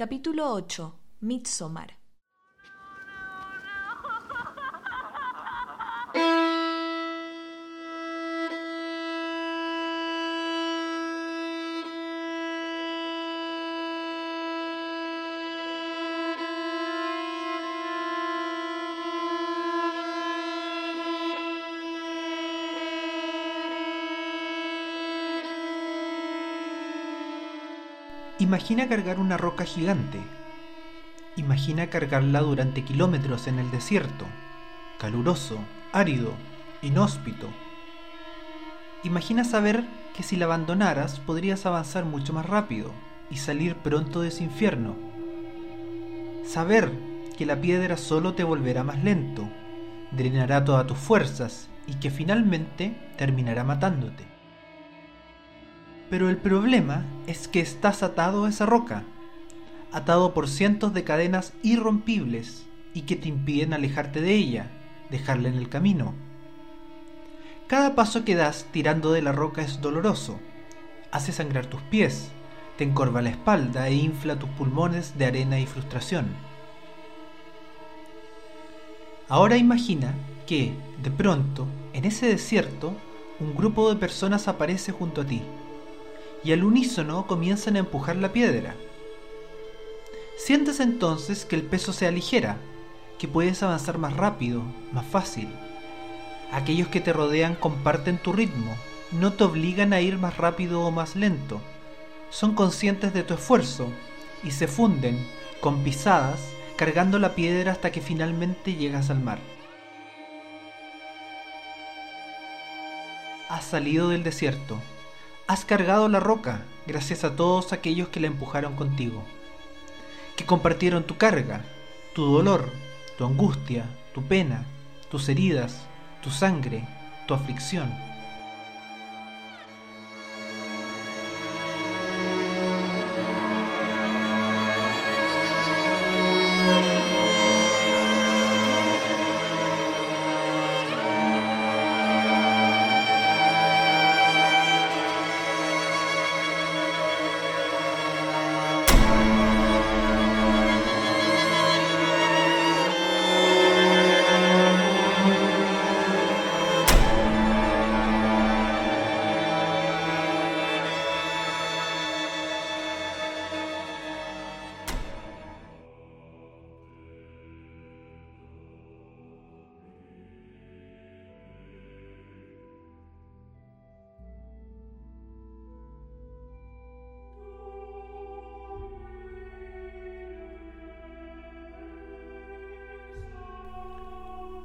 Capítulo 8. Midsommar. Imagina cargar una roca gigante. Imagina cargarla durante kilómetros en el desierto, caluroso, árido, inhóspito. Imagina saber que si la abandonaras podrías avanzar mucho más rápido y salir pronto de ese infierno. Saber que la piedra solo te volverá más lento, drenará todas tus fuerzas y que finalmente terminará matándote. Pero el problema es que estás atado a esa roca, atado por cientos de cadenas irrompibles y que te impiden alejarte de ella, dejarla en el camino. Cada paso que das tirando de la roca es doloroso, hace sangrar tus pies, te encorva la espalda e infla tus pulmones de arena y frustración. Ahora imagina que, de pronto, en ese desierto, un grupo de personas aparece junto a ti y al unísono comienzan a empujar la piedra. Sientes entonces que el peso se aligera, que puedes avanzar más rápido, más fácil. Aquellos que te rodean comparten tu ritmo, no te obligan a ir más rápido o más lento. Son conscientes de tu esfuerzo y se funden, con pisadas, cargando la piedra hasta que finalmente llegas al mar. Has salido del desierto, Has cargado la roca gracias a todos aquellos que la empujaron contigo, que compartieron tu carga, tu dolor, tu angustia, tu pena, tus heridas, tu sangre, tu aflicción.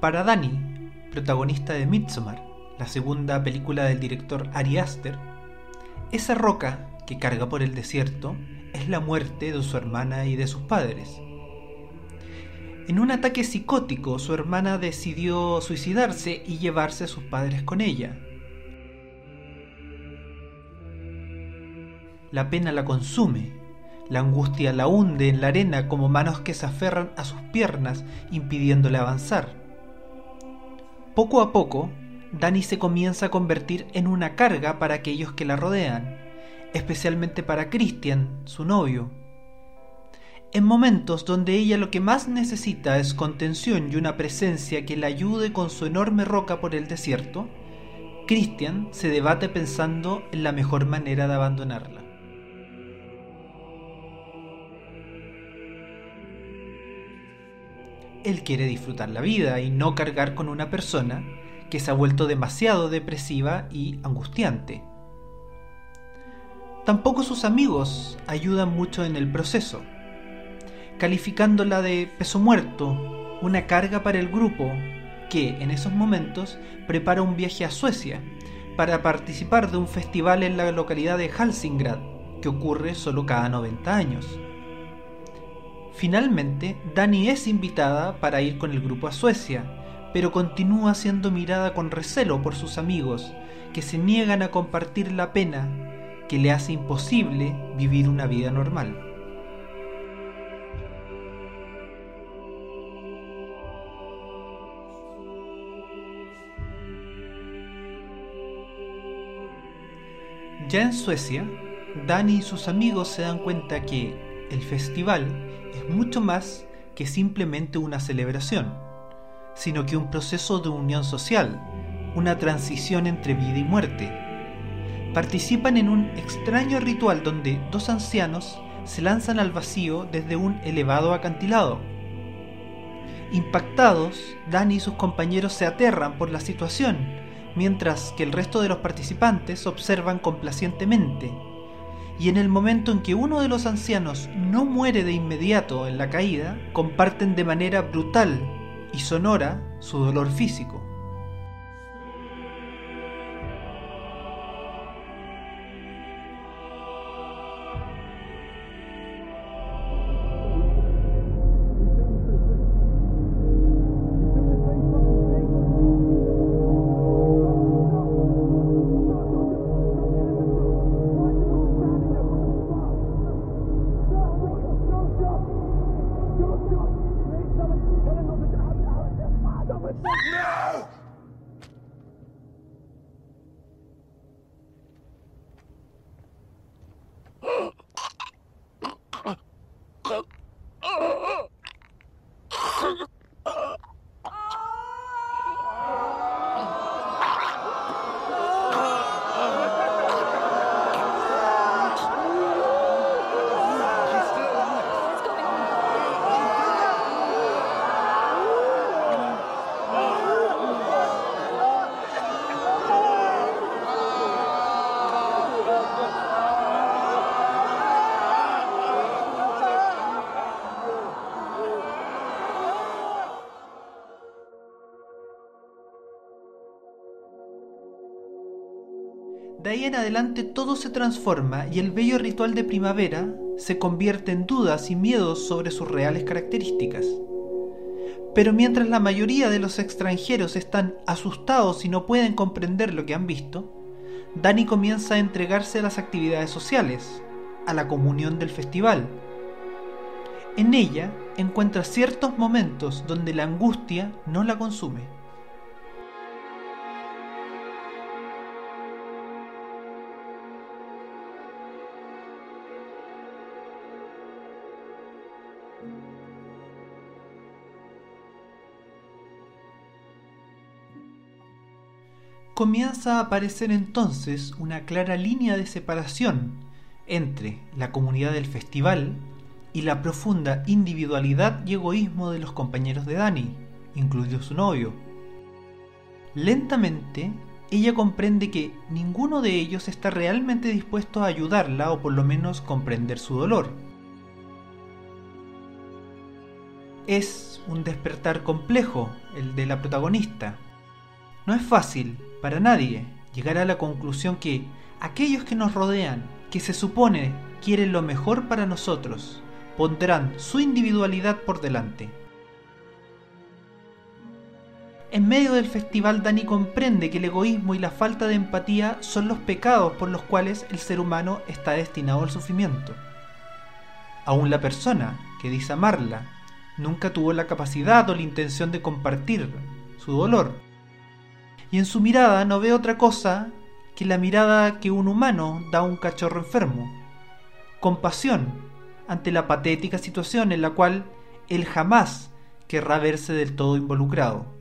Para Dani, protagonista de Midsommar, la segunda película del director Ari Aster, esa roca que carga por el desierto es la muerte de su hermana y de sus padres. En un ataque psicótico, su hermana decidió suicidarse y llevarse a sus padres con ella. La pena la consume, la angustia la hunde en la arena como manos que se aferran a sus piernas impidiéndole avanzar. Poco a poco, Dani se comienza a convertir en una carga para aquellos que la rodean, especialmente para Christian, su novio. En momentos donde ella lo que más necesita es contención y una presencia que la ayude con su enorme roca por el desierto, Christian se debate pensando en la mejor manera de abandonarla. Él quiere disfrutar la vida y no cargar con una persona que se ha vuelto demasiado depresiva y angustiante. Tampoco sus amigos ayudan mucho en el proceso, calificándola de peso muerto, una carga para el grupo que en esos momentos prepara un viaje a Suecia para participar de un festival en la localidad de Halsingrad, que ocurre solo cada 90 años. Finalmente, Dani es invitada para ir con el grupo a Suecia, pero continúa siendo mirada con recelo por sus amigos, que se niegan a compartir la pena que le hace imposible vivir una vida normal. Ya en Suecia, Dani y sus amigos se dan cuenta que el festival es mucho más que simplemente una celebración, sino que un proceso de unión social, una transición entre vida y muerte. Participan en un extraño ritual donde dos ancianos se lanzan al vacío desde un elevado acantilado. Impactados, Dani y sus compañeros se aterran por la situación, mientras que el resto de los participantes observan complacientemente. Y en el momento en que uno de los ancianos no muere de inmediato en la caída, comparten de manera brutal y sonora su dolor físico. De ahí en adelante todo se transforma y el bello ritual de primavera se convierte en dudas y miedos sobre sus reales características. Pero mientras la mayoría de los extranjeros están asustados y no pueden comprender lo que han visto, Dani comienza a entregarse a las actividades sociales, a la comunión del festival. En ella encuentra ciertos momentos donde la angustia no la consume. Comienza a aparecer entonces una clara línea de separación entre la comunidad del festival y la profunda individualidad y egoísmo de los compañeros de Dani, incluido su novio. Lentamente, ella comprende que ninguno de ellos está realmente dispuesto a ayudarla o por lo menos comprender su dolor. Es un despertar complejo el de la protagonista. No es fácil, para nadie llegar a la conclusión que aquellos que nos rodean, que se supone quieren lo mejor para nosotros, pondrán su individualidad por delante. En medio del festival Dani comprende que el egoísmo y la falta de empatía son los pecados por los cuales el ser humano está destinado al sufrimiento. Aún la persona que dice amarla nunca tuvo la capacidad o la intención de compartir su dolor y en su mirada no ve otra cosa que la mirada que un humano da a un cachorro enfermo. Compasión ante la patética situación en la cual él jamás querrá verse del todo involucrado.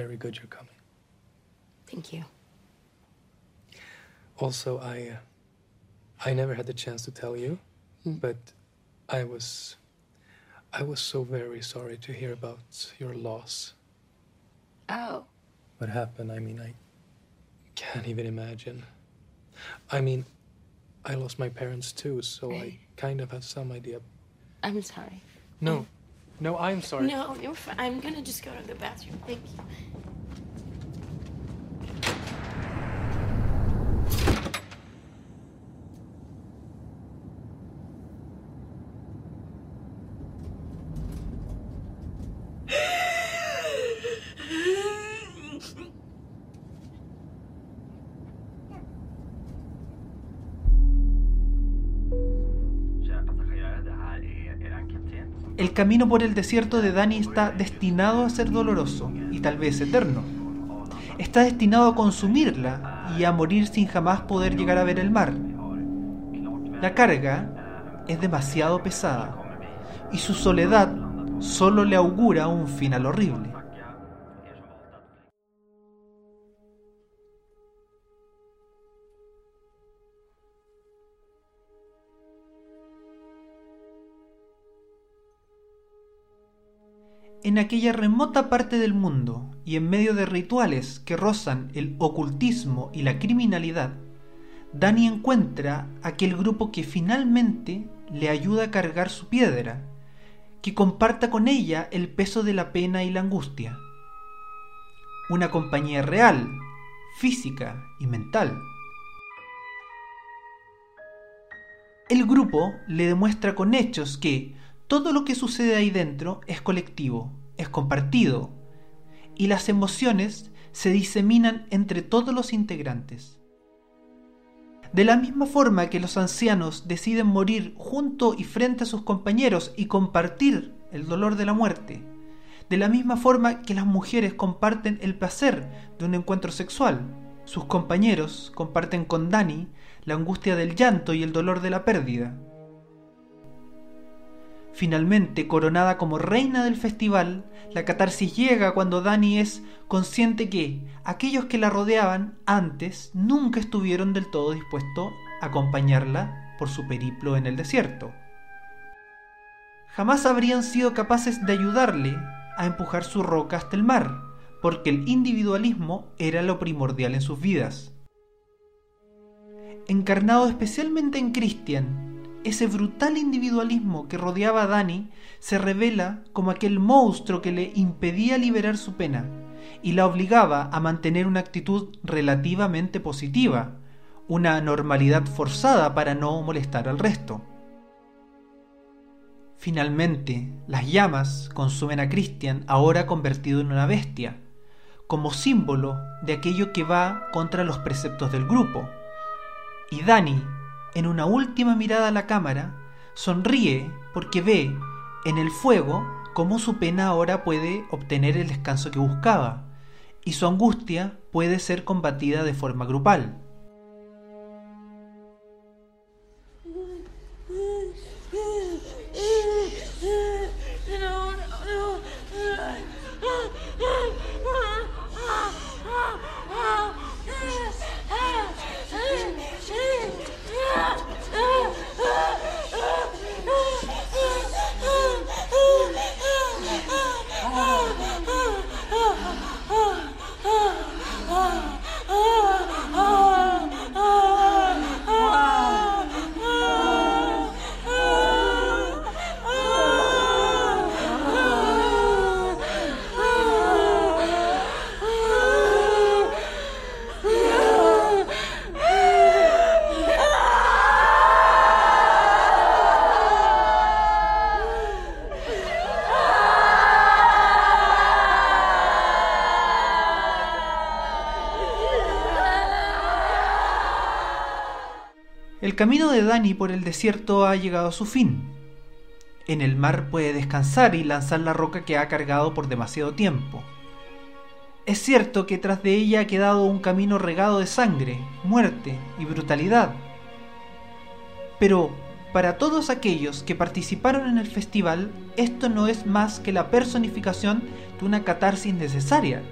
Very good you're coming. Thank you. Also, I, uh, I never had the chance to tell you, mm. but I was. I was so very sorry to hear about your loss. Oh. What happened? I mean, I can't even imagine. I mean, I lost my parents too, so I kind of have some idea. I'm sorry. No, no, I'm sorry. No, you're fine. I'm gonna just go to the bathroom. Thank you. El camino por el desierto de Dani está destinado a ser doloroso y tal vez eterno. Está destinado a consumirla y a morir sin jamás poder llegar a ver el mar. La carga es demasiado pesada y su soledad solo le augura un final horrible. En aquella remota parte del mundo y en medio de rituales que rozan el ocultismo y la criminalidad, Dani encuentra aquel grupo que finalmente le ayuda a cargar su piedra, que comparta con ella el peso de la pena y la angustia. Una compañía real, física y mental. El grupo le demuestra con hechos que todo lo que sucede ahí dentro es colectivo, es compartido, y las emociones se diseminan entre todos los integrantes. De la misma forma que los ancianos deciden morir junto y frente a sus compañeros y compartir el dolor de la muerte, de la misma forma que las mujeres comparten el placer de un encuentro sexual, sus compañeros comparten con Dani la angustia del llanto y el dolor de la pérdida. Finalmente, coronada como reina del festival, la catarsis llega cuando Dani es consciente que aquellos que la rodeaban antes nunca estuvieron del todo dispuestos a acompañarla por su periplo en el desierto. Jamás habrían sido capaces de ayudarle a empujar su roca hasta el mar, porque el individualismo era lo primordial en sus vidas. Encarnado especialmente en Christian, ese brutal individualismo que rodeaba a Dani se revela como aquel monstruo que le impedía liberar su pena y la obligaba a mantener una actitud relativamente positiva, una normalidad forzada para no molestar al resto. Finalmente, las llamas consumen a Christian ahora convertido en una bestia, como símbolo de aquello que va contra los preceptos del grupo. Y Dani, en una última mirada a la cámara, sonríe porque ve en el fuego cómo su pena ahora puede obtener el descanso que buscaba y su angustia puede ser combatida de forma grupal. Camino de Dani por el desierto ha llegado a su fin. En el mar puede descansar y lanzar la roca que ha cargado por demasiado tiempo. Es cierto que tras de ella ha quedado un camino regado de sangre, muerte y brutalidad. Pero para todos aquellos que participaron en el festival, esto no es más que la personificación de una catarsis necesaria,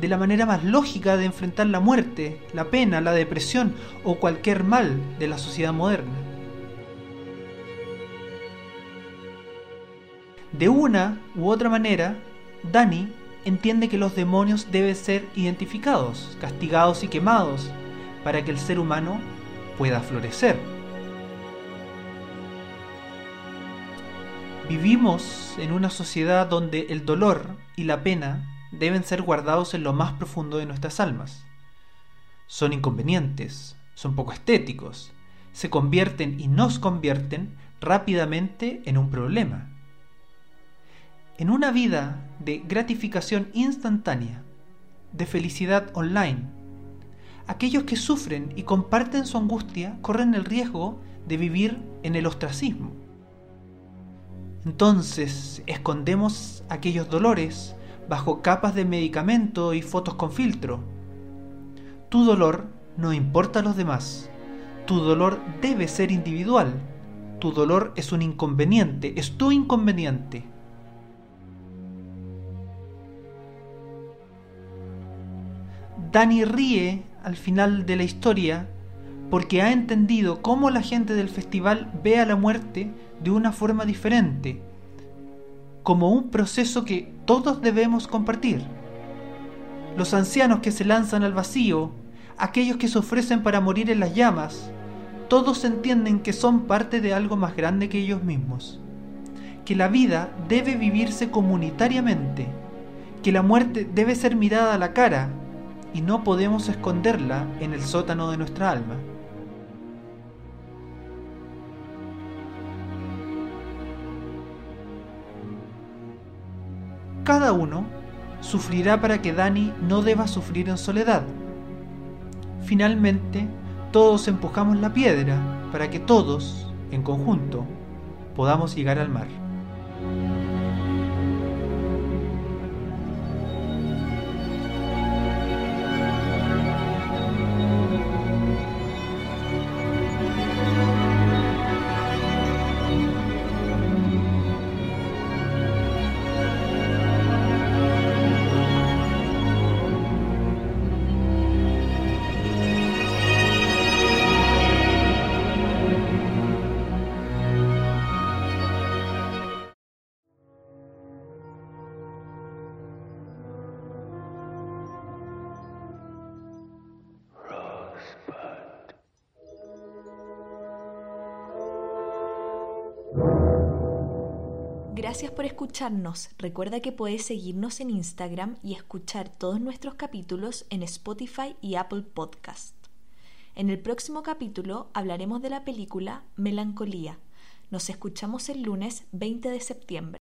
de la manera más lógica de enfrentar la muerte, la pena, la depresión o cualquier mal de la sociedad moderna. De una u otra manera, Dani entiende que los demonios deben ser identificados, castigados y quemados para que el ser humano pueda florecer. Vivimos en una sociedad donde el dolor y la pena deben ser guardados en lo más profundo de nuestras almas. Son inconvenientes, son poco estéticos, se convierten y nos convierten rápidamente en un problema. En una vida de gratificación instantánea, de felicidad online, aquellos que sufren y comparten su angustia corren el riesgo de vivir en el ostracismo. Entonces escondemos aquellos dolores bajo capas de medicamento y fotos con filtro. Tu dolor no importa a los demás. Tu dolor debe ser individual. Tu dolor es un inconveniente, es tu inconveniente. Dani ríe al final de la historia porque ha entendido cómo la gente del festival ve a la muerte de una forma diferente, como un proceso que todos debemos compartir. Los ancianos que se lanzan al vacío, aquellos que se ofrecen para morir en las llamas, todos entienden que son parte de algo más grande que ellos mismos, que la vida debe vivirse comunitariamente, que la muerte debe ser mirada a la cara y no podemos esconderla en el sótano de nuestra alma. Cada uno sufrirá para que Dani no deba sufrir en soledad. Finalmente, todos empujamos la piedra para que todos, en conjunto, podamos llegar al mar. Gracias por escucharnos. Recuerda que puedes seguirnos en Instagram y escuchar todos nuestros capítulos en Spotify y Apple Podcast. En el próximo capítulo hablaremos de la película Melancolía. Nos escuchamos el lunes 20 de septiembre.